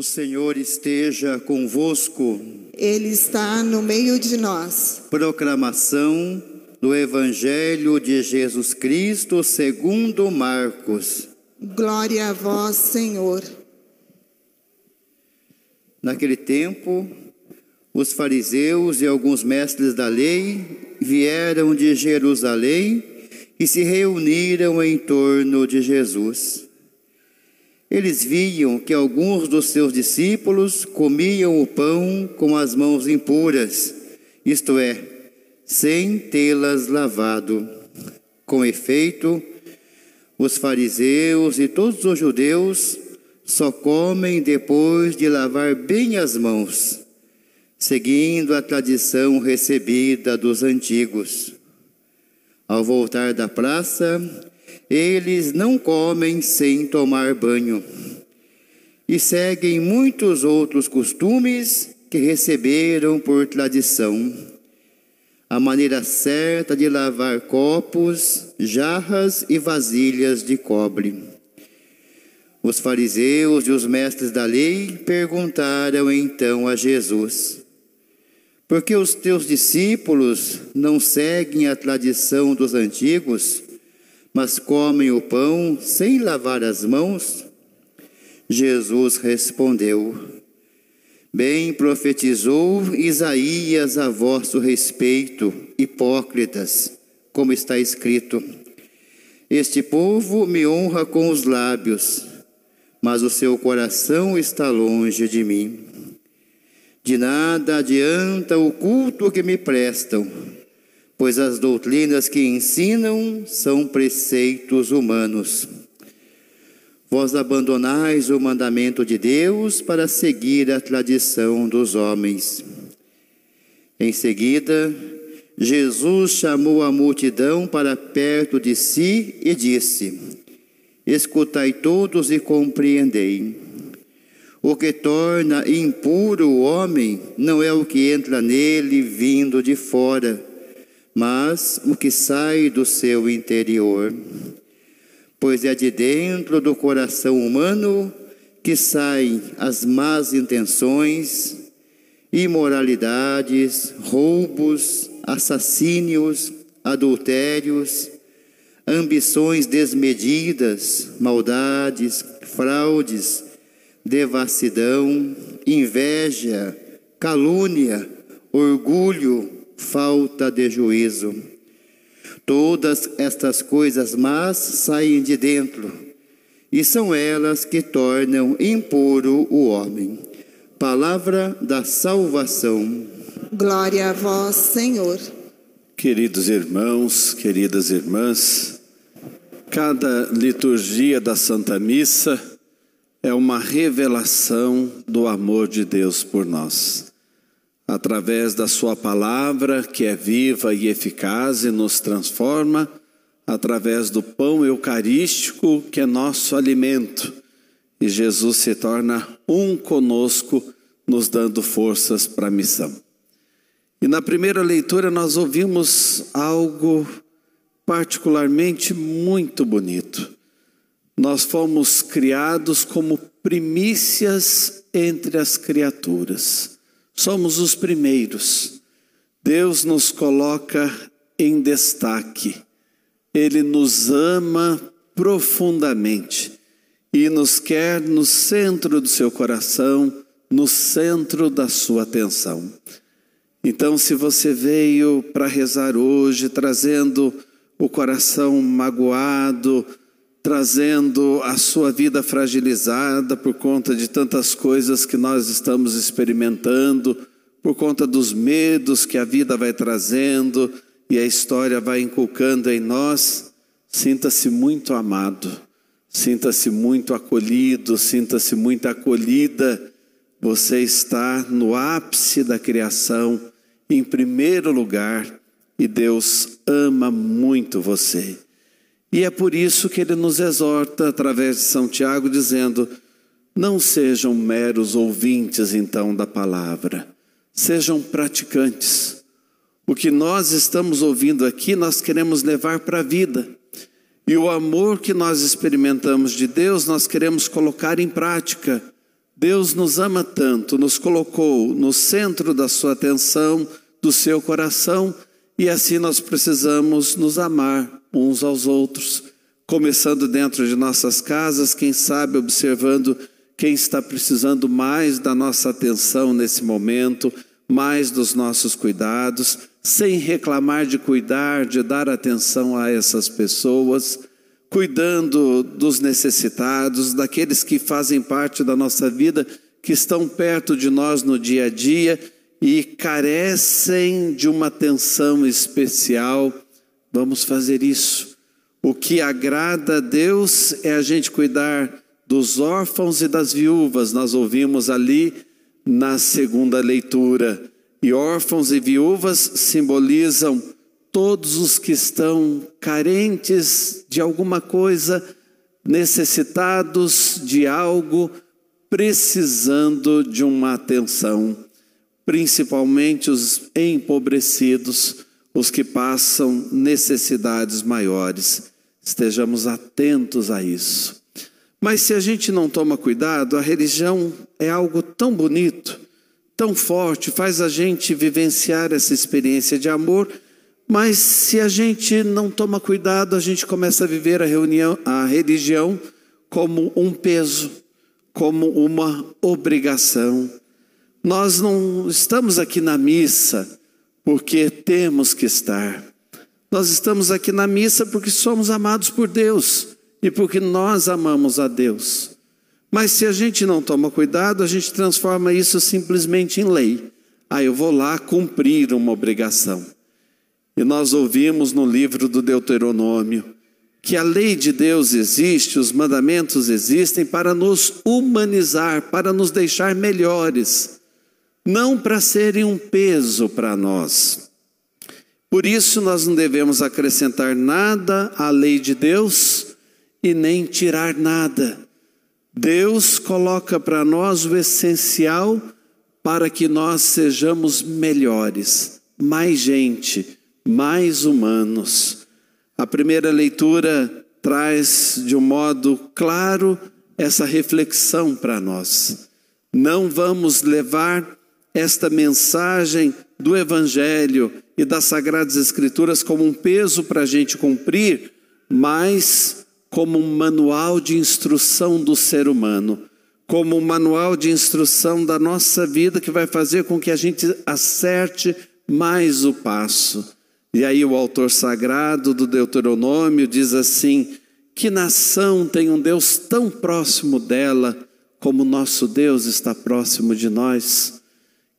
O Senhor esteja convosco. Ele está no meio de nós. Proclamação do Evangelho de Jesus Cristo segundo Marcos. Glória a vós, Senhor. Naquele tempo, os fariseus e alguns mestres da lei vieram de Jerusalém e se reuniram em torno de Jesus. Eles viam que alguns dos seus discípulos comiam o pão com as mãos impuras, isto é, sem tê-las lavado. Com efeito, os fariseus e todos os judeus só comem depois de lavar bem as mãos, seguindo a tradição recebida dos antigos. Ao voltar da praça, eles não comem sem tomar banho e seguem muitos outros costumes que receberam por tradição. A maneira certa de lavar copos, jarras e vasilhas de cobre. Os fariseus e os mestres da lei perguntaram então a Jesus: Por que os teus discípulos não seguem a tradição dos antigos, mas comem o pão sem lavar as mãos? Jesus respondeu: Bem profetizou Isaías a vosso respeito, hipócritas, como está escrito: Este povo me honra com os lábios, mas o seu coração está longe de mim. De nada adianta o culto que me prestam, pois as doutrinas que ensinam são preceitos humanos. Vós abandonais o mandamento de Deus para seguir a tradição dos homens. Em seguida, Jesus chamou a multidão para perto de si e disse: Escutai todos e compreendei. O que torna impuro o homem não é o que entra nele vindo de fora, mas o que sai do seu interior. Pois é de dentro do coração humano que saem as más intenções, imoralidades, roubos, assassínios, adultérios, ambições desmedidas, maldades, fraudes, devassidão, inveja, calúnia, orgulho, falta de juízo. Todas estas coisas más saem de dentro, e são elas que tornam impuro o homem. Palavra da salvação. Glória a vós, Senhor. Queridos irmãos, queridas irmãs, cada liturgia da Santa Missa é uma revelação do amor de Deus por nós. Através da Sua palavra, que é viva e eficaz e nos transforma, através do pão eucarístico, que é nosso alimento, e Jesus se torna um conosco, nos dando forças para a missão. E na primeira leitura nós ouvimos algo particularmente muito bonito. Nós fomos criados como primícias entre as criaturas. Somos os primeiros. Deus nos coloca em destaque. Ele nos ama profundamente e nos quer no centro do seu coração, no centro da sua atenção. Então, se você veio para rezar hoje trazendo o coração magoado, trazendo a sua vida fragilizada por conta de tantas coisas que nós estamos experimentando, por conta dos medos que a vida vai trazendo e a história vai inculcando em nós, sinta-se muito amado, sinta-se muito acolhido, sinta-se muito acolhida. Você está no ápice da criação, em primeiro lugar, e Deus ama muito você. E é por isso que ele nos exorta, através de São Tiago, dizendo: não sejam meros ouvintes, então, da palavra, sejam praticantes. O que nós estamos ouvindo aqui, nós queremos levar para a vida. E o amor que nós experimentamos de Deus, nós queremos colocar em prática. Deus nos ama tanto, nos colocou no centro da sua atenção, do seu coração, e assim nós precisamos nos amar uns aos outros, começando dentro de nossas casas, quem sabe observando quem está precisando mais da nossa atenção nesse momento, mais dos nossos cuidados, sem reclamar de cuidar, de dar atenção a essas pessoas cuidando dos necessitados, daqueles que fazem parte da nossa vida, que estão perto de nós no dia a dia e carecem de uma atenção especial. Vamos fazer isso. O que agrada a Deus é a gente cuidar dos órfãos e das viúvas. Nós ouvimos ali na segunda leitura. E órfãos e viúvas simbolizam todos os que estão carentes de alguma coisa, necessitados de algo, precisando de uma atenção, principalmente os empobrecidos, os que passam necessidades maiores. Estejamos atentos a isso. Mas se a gente não toma cuidado, a religião é algo tão bonito, tão forte, faz a gente vivenciar essa experiência de amor mas se a gente não toma cuidado, a gente começa a viver a, reunião, a religião como um peso, como uma obrigação. Nós não estamos aqui na missa porque temos que estar. Nós estamos aqui na missa porque somos amados por Deus e porque nós amamos a Deus. Mas se a gente não toma cuidado, a gente transforma isso simplesmente em lei. Ah, eu vou lá cumprir uma obrigação. E nós ouvimos no livro do Deuteronômio que a lei de Deus existe, os mandamentos existem para nos humanizar, para nos deixar melhores, não para serem um peso para nós. Por isso nós não devemos acrescentar nada à lei de Deus e nem tirar nada. Deus coloca para nós o essencial para que nós sejamos melhores, mais gente mais humanos. A primeira leitura traz de um modo claro essa reflexão para nós. Não vamos levar esta mensagem do Evangelho e das Sagradas Escrituras como um peso para a gente cumprir, mas como um manual de instrução do ser humano, como um manual de instrução da nossa vida que vai fazer com que a gente acerte mais o passo. E aí o autor sagrado do Deuteronômio diz assim: que nação tem um Deus tão próximo dela como nosso Deus está próximo de nós?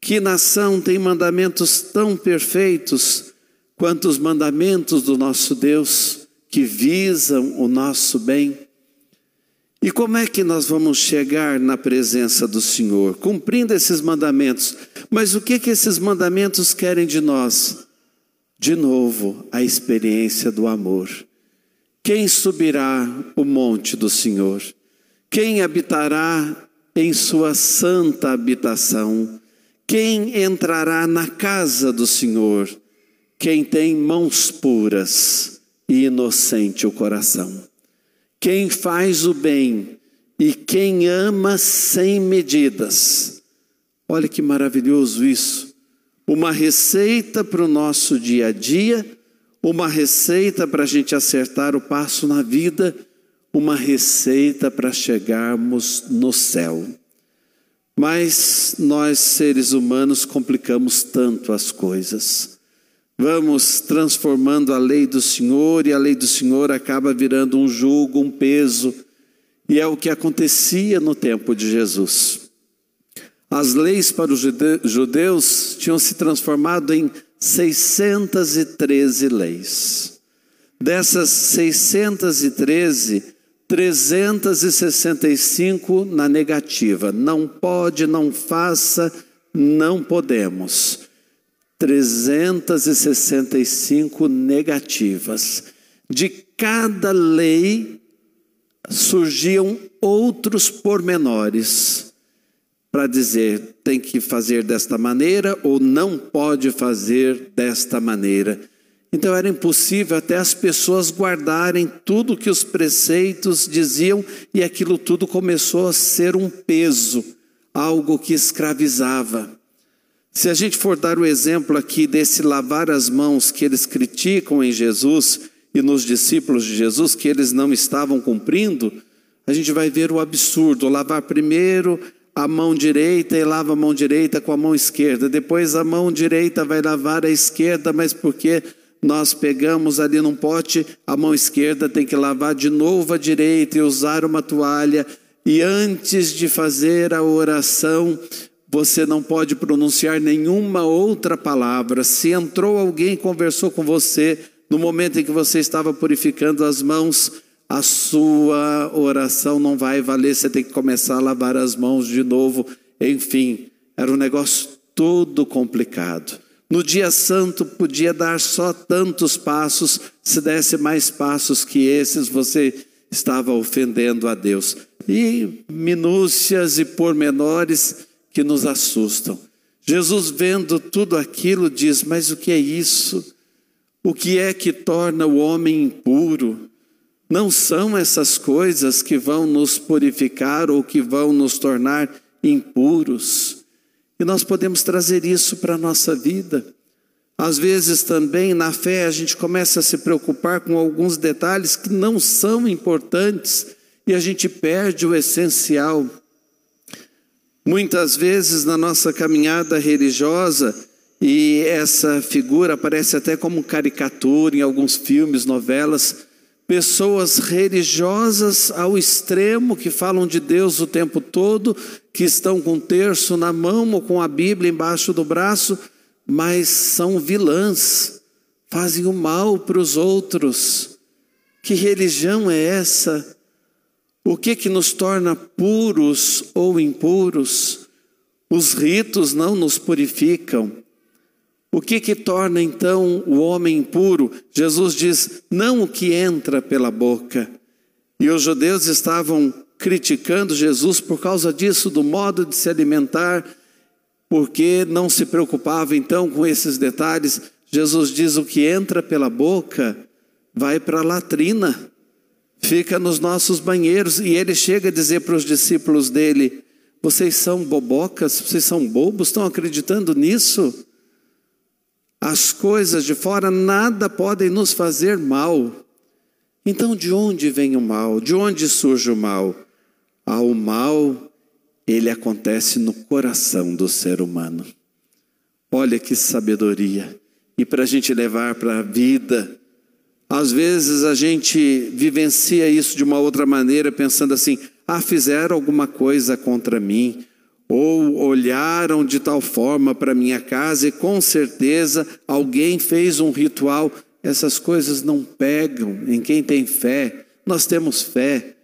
Que nação tem mandamentos tão perfeitos quanto os mandamentos do nosso Deus que visam o nosso bem? E como é que nós vamos chegar na presença do Senhor? Cumprindo esses mandamentos. Mas o que que esses mandamentos querem de nós? de novo a experiência do amor. Quem subirá o monte do Senhor? Quem habitará em sua santa habitação? Quem entrará na casa do Senhor? Quem tem mãos puras e inocente o coração. Quem faz o bem e quem ama sem medidas. Olha que maravilhoso isso uma receita para o nosso dia a dia, uma receita para a gente acertar o passo na vida, uma receita para chegarmos no céu. Mas nós, seres humanos, complicamos tanto as coisas. Vamos transformando a lei do Senhor e a lei do Senhor acaba virando um jugo, um peso, e é o que acontecia no tempo de Jesus. As leis para os judeus tinham se transformado em 613 leis. Dessas 613, 365 na negativa. Não pode, não faça, não podemos. 365 negativas. De cada lei surgiam outros pormenores para dizer tem que fazer desta maneira ou não pode fazer desta maneira. Então era impossível até as pessoas guardarem tudo que os preceitos diziam e aquilo tudo começou a ser um peso, algo que escravizava. Se a gente for dar o exemplo aqui desse lavar as mãos que eles criticam em Jesus e nos discípulos de Jesus, que eles não estavam cumprindo, a gente vai ver o absurdo: lavar primeiro a mão direita e lava a mão direita com a mão esquerda, depois a mão direita vai lavar a esquerda, mas porque nós pegamos ali num pote, a mão esquerda tem que lavar de novo a direita e usar uma toalha. E antes de fazer a oração, você não pode pronunciar nenhuma outra palavra. Se entrou alguém conversou com você no momento em que você estava purificando as mãos, a sua oração não vai valer, você tem que começar a lavar as mãos de novo. Enfim, era um negócio todo complicado. No dia santo podia dar só tantos passos, se desse mais passos que esses, você estava ofendendo a Deus. E minúcias e pormenores que nos assustam. Jesus, vendo tudo aquilo, diz: Mas o que é isso? O que é que torna o homem impuro? Não são essas coisas que vão nos purificar ou que vão nos tornar impuros. E nós podemos trazer isso para a nossa vida. Às vezes também na fé a gente começa a se preocupar com alguns detalhes que não são importantes e a gente perde o essencial. Muitas vezes na nossa caminhada religiosa, e essa figura aparece até como caricatura em alguns filmes, novelas, pessoas religiosas ao extremo que falam de Deus o tempo todo, que estão com um terço na mão ou com a Bíblia embaixo do braço, mas são vilãs, fazem o mal para os outros. Que religião é essa? O que que nos torna puros ou impuros? Os ritos não nos purificam. O que que torna então o homem impuro? Jesus diz: não o que entra pela boca. E os judeus estavam criticando Jesus por causa disso, do modo de se alimentar, porque não se preocupava então com esses detalhes. Jesus diz: o que entra pela boca vai para a latrina, fica nos nossos banheiros. E ele chega a dizer para os discípulos dele: vocês são bobocas, vocês são bobos, estão acreditando nisso? As coisas de fora nada podem nos fazer mal. Então, de onde vem o mal? De onde surge o mal? Ah, o mal, ele acontece no coração do ser humano. Olha que sabedoria. E para a gente levar para a vida, às vezes a gente vivencia isso de uma outra maneira, pensando assim: ah, fizeram alguma coisa contra mim, ou olharam de tal forma para minha casa e com certeza alguém fez um ritual. Essas coisas não pegam em quem tem fé. Nós temos fé.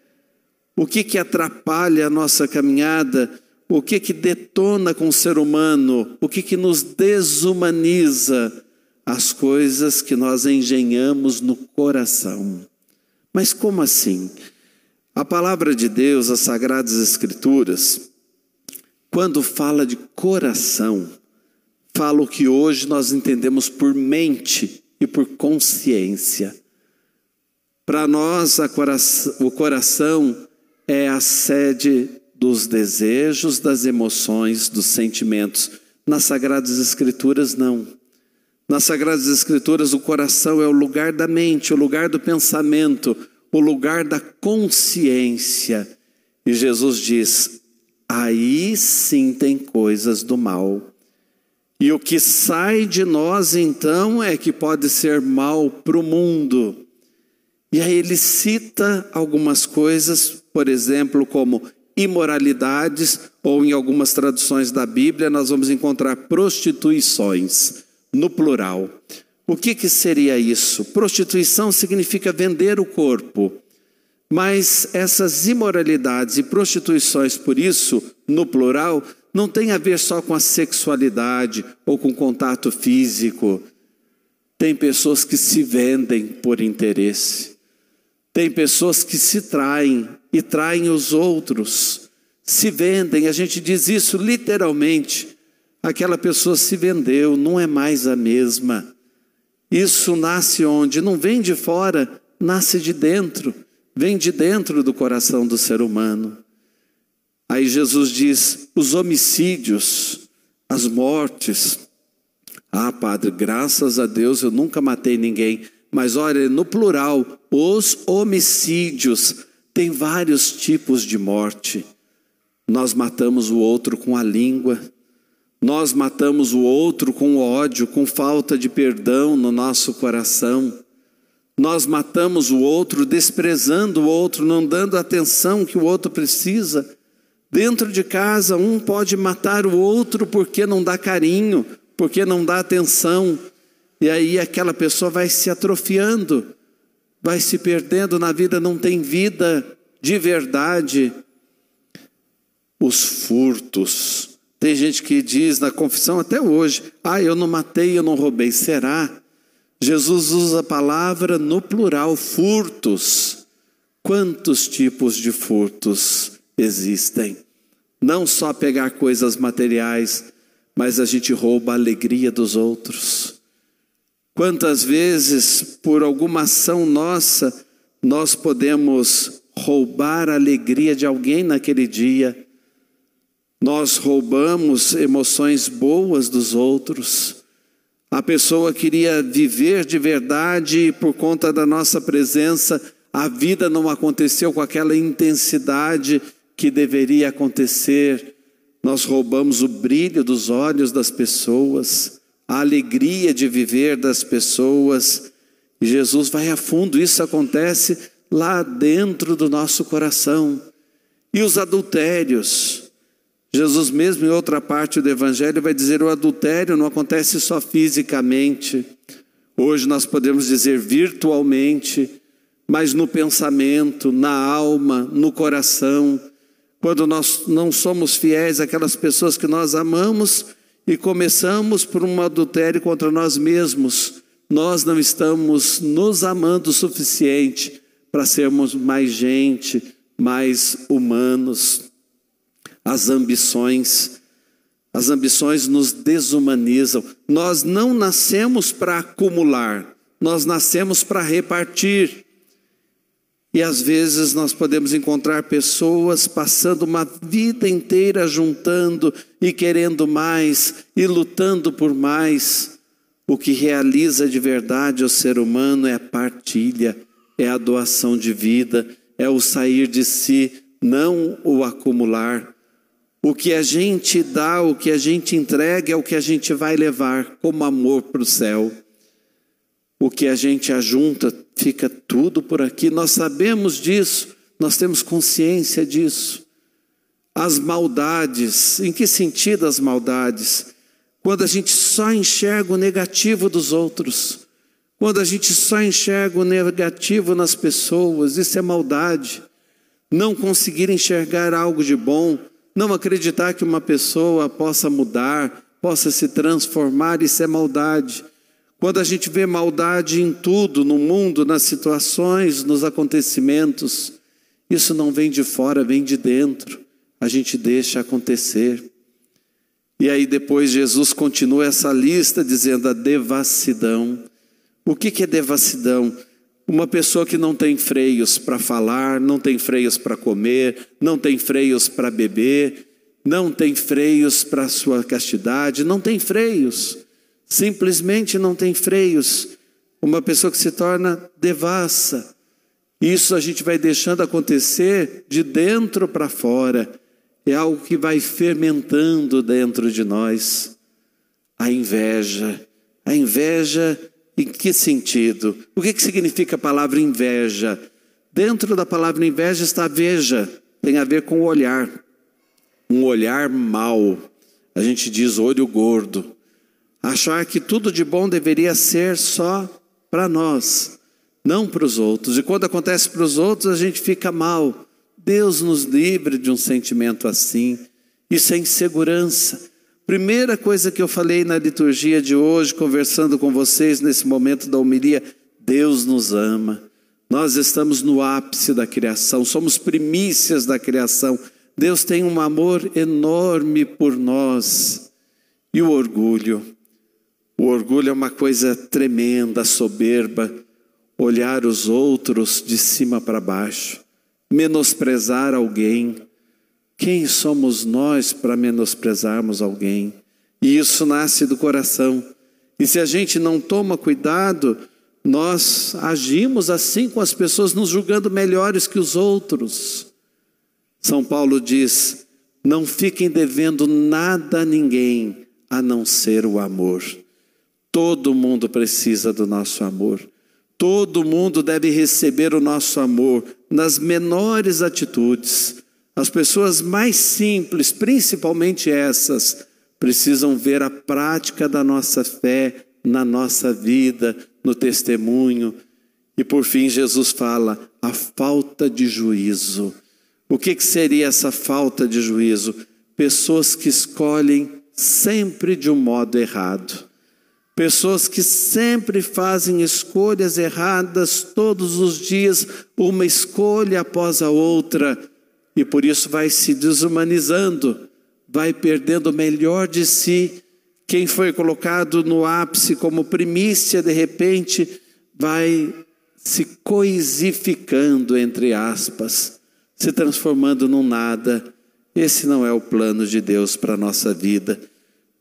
O que que atrapalha a nossa caminhada? O que que detona com o ser humano? O que que nos desumaniza? As coisas que nós engenhamos no coração. Mas como assim? A palavra de Deus, as sagradas escrituras, quando fala de coração, fala o que hoje nós entendemos por mente e por consciência. Para nós, o coração é a sede dos desejos, das emoções, dos sentimentos. Nas Sagradas Escrituras, não. Nas Sagradas Escrituras, o coração é o lugar da mente, o lugar do pensamento, o lugar da consciência. E Jesus diz: aí sim tem coisas do mal. E o que sai de nós então é que pode ser mal para o mundo. E aí ele cita algumas coisas, por exemplo, como imoralidades, ou em algumas traduções da Bíblia nós vamos encontrar prostituições, no plural. O que, que seria isso? Prostituição significa vender o corpo. Mas essas imoralidades e prostituições, por isso, no plural, não tem a ver só com a sexualidade ou com contato físico. Tem pessoas que se vendem por interesse. Tem pessoas que se traem e traem os outros. Se vendem, a gente diz isso literalmente. Aquela pessoa se vendeu, não é mais a mesma. Isso nasce onde? Não vem de fora, nasce de dentro vem de dentro do coração do ser humano. Aí Jesus diz: os homicídios, as mortes. Ah, padre, graças a Deus eu nunca matei ninguém. Mas olha, no plural, os homicídios. Tem vários tipos de morte. Nós matamos o outro com a língua, nós matamos o outro com ódio, com falta de perdão no nosso coração. Nós matamos o outro desprezando o outro, não dando a atenção que o outro precisa. Dentro de casa, um pode matar o outro porque não dá carinho, porque não dá atenção. E aí aquela pessoa vai se atrofiando, vai se perdendo na vida, não tem vida de verdade. Os furtos. Tem gente que diz na confissão até hoje: ah, eu não matei, eu não roubei. Será? Jesus usa a palavra no plural, furtos. Quantos tipos de furtos existem? Não só pegar coisas materiais, mas a gente rouba a alegria dos outros. Quantas vezes, por alguma ação nossa, nós podemos roubar a alegria de alguém naquele dia? Nós roubamos emoções boas dos outros. A pessoa queria viver de verdade e por conta da nossa presença, a vida não aconteceu com aquela intensidade que deveria acontecer. Nós roubamos o brilho dos olhos das pessoas, a alegria de viver das pessoas. E Jesus vai a fundo, isso acontece lá dentro do nosso coração. E os adultérios, Jesus, mesmo em outra parte do Evangelho, vai dizer: o adultério não acontece só fisicamente, hoje nós podemos dizer virtualmente, mas no pensamento, na alma, no coração. Quando nós não somos fiéis àquelas pessoas que nós amamos e começamos por um adultério contra nós mesmos, nós não estamos nos amando o suficiente para sermos mais gente, mais humanos as ambições. As ambições nos desumanizam. Nós não nascemos para acumular, nós nascemos para repartir. E às vezes nós podemos encontrar pessoas passando uma vida inteira juntando e querendo mais e lutando por mais. O que realiza de verdade o ser humano é a partilha, é a doação de vida, é o sair de si, não o acumular. O que a gente dá, o que a gente entrega é o que a gente vai levar como amor para o céu. O que a gente ajunta fica tudo por aqui. Nós sabemos disso, nós temos consciência disso. As maldades, em que sentido as maldades? Quando a gente só enxerga o negativo dos outros, quando a gente só enxerga o negativo nas pessoas, isso é maldade. Não conseguir enxergar algo de bom, não acreditar que uma pessoa possa mudar, possa se transformar, isso é maldade. Quando a gente vê maldade em tudo, no mundo, nas situações, nos acontecimentos, isso não vem de fora, vem de dentro. A gente deixa acontecer. E aí depois Jesus continua essa lista dizendo a devassidão. O que, é devassidão? Uma pessoa que não tem freios para falar, não tem freios para comer, não tem freios para beber, não tem freios para sua castidade, não tem freios, simplesmente não tem freios. Uma pessoa que se torna devassa. Isso a gente vai deixando acontecer de dentro para fora. É algo que vai fermentando dentro de nós. A inveja. A inveja em que sentido? O que, que significa a palavra inveja? Dentro da palavra inveja está veja, tem a ver com o olhar. Um olhar mau. A gente diz olho gordo. Achar que tudo de bom deveria ser só para nós, não para os outros. E quando acontece para os outros, a gente fica mal. Deus nos livre de um sentimento assim. Isso é insegurança. Primeira coisa que eu falei na liturgia de hoje, conversando com vocês nesse momento da homilia, Deus nos ama. Nós estamos no ápice da criação, somos primícias da criação. Deus tem um amor enorme por nós. E o orgulho? O orgulho é uma coisa tremenda, soberba, olhar os outros de cima para baixo, menosprezar alguém, Quem somos nós para menosprezarmos alguém? E isso nasce do coração. E se a gente não toma cuidado, nós agimos assim com as pessoas, nos julgando melhores que os outros. São Paulo diz: não fiquem devendo nada a ninguém a não ser o amor. Todo mundo precisa do nosso amor. Todo mundo deve receber o nosso amor nas menores atitudes. As pessoas mais simples, principalmente essas, precisam ver a prática da nossa fé na nossa vida, no testemunho. E por fim, Jesus fala: a falta de juízo. O que, que seria essa falta de juízo? Pessoas que escolhem sempre de um modo errado. Pessoas que sempre fazem escolhas erradas todos os dias, uma escolha após a outra, e por isso vai se desumanizando, vai perdendo o melhor de si. Quem foi colocado no ápice como primícia, de repente, vai se coisificando, entre aspas, se transformando num nada. Esse não é o plano de Deus para a nossa vida.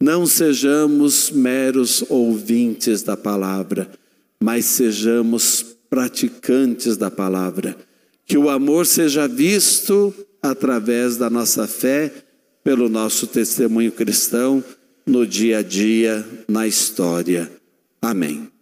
Não sejamos meros ouvintes da palavra, mas sejamos praticantes da palavra. Que o amor seja visto através da nossa fé, pelo nosso testemunho cristão, no dia a dia, na história. Amém.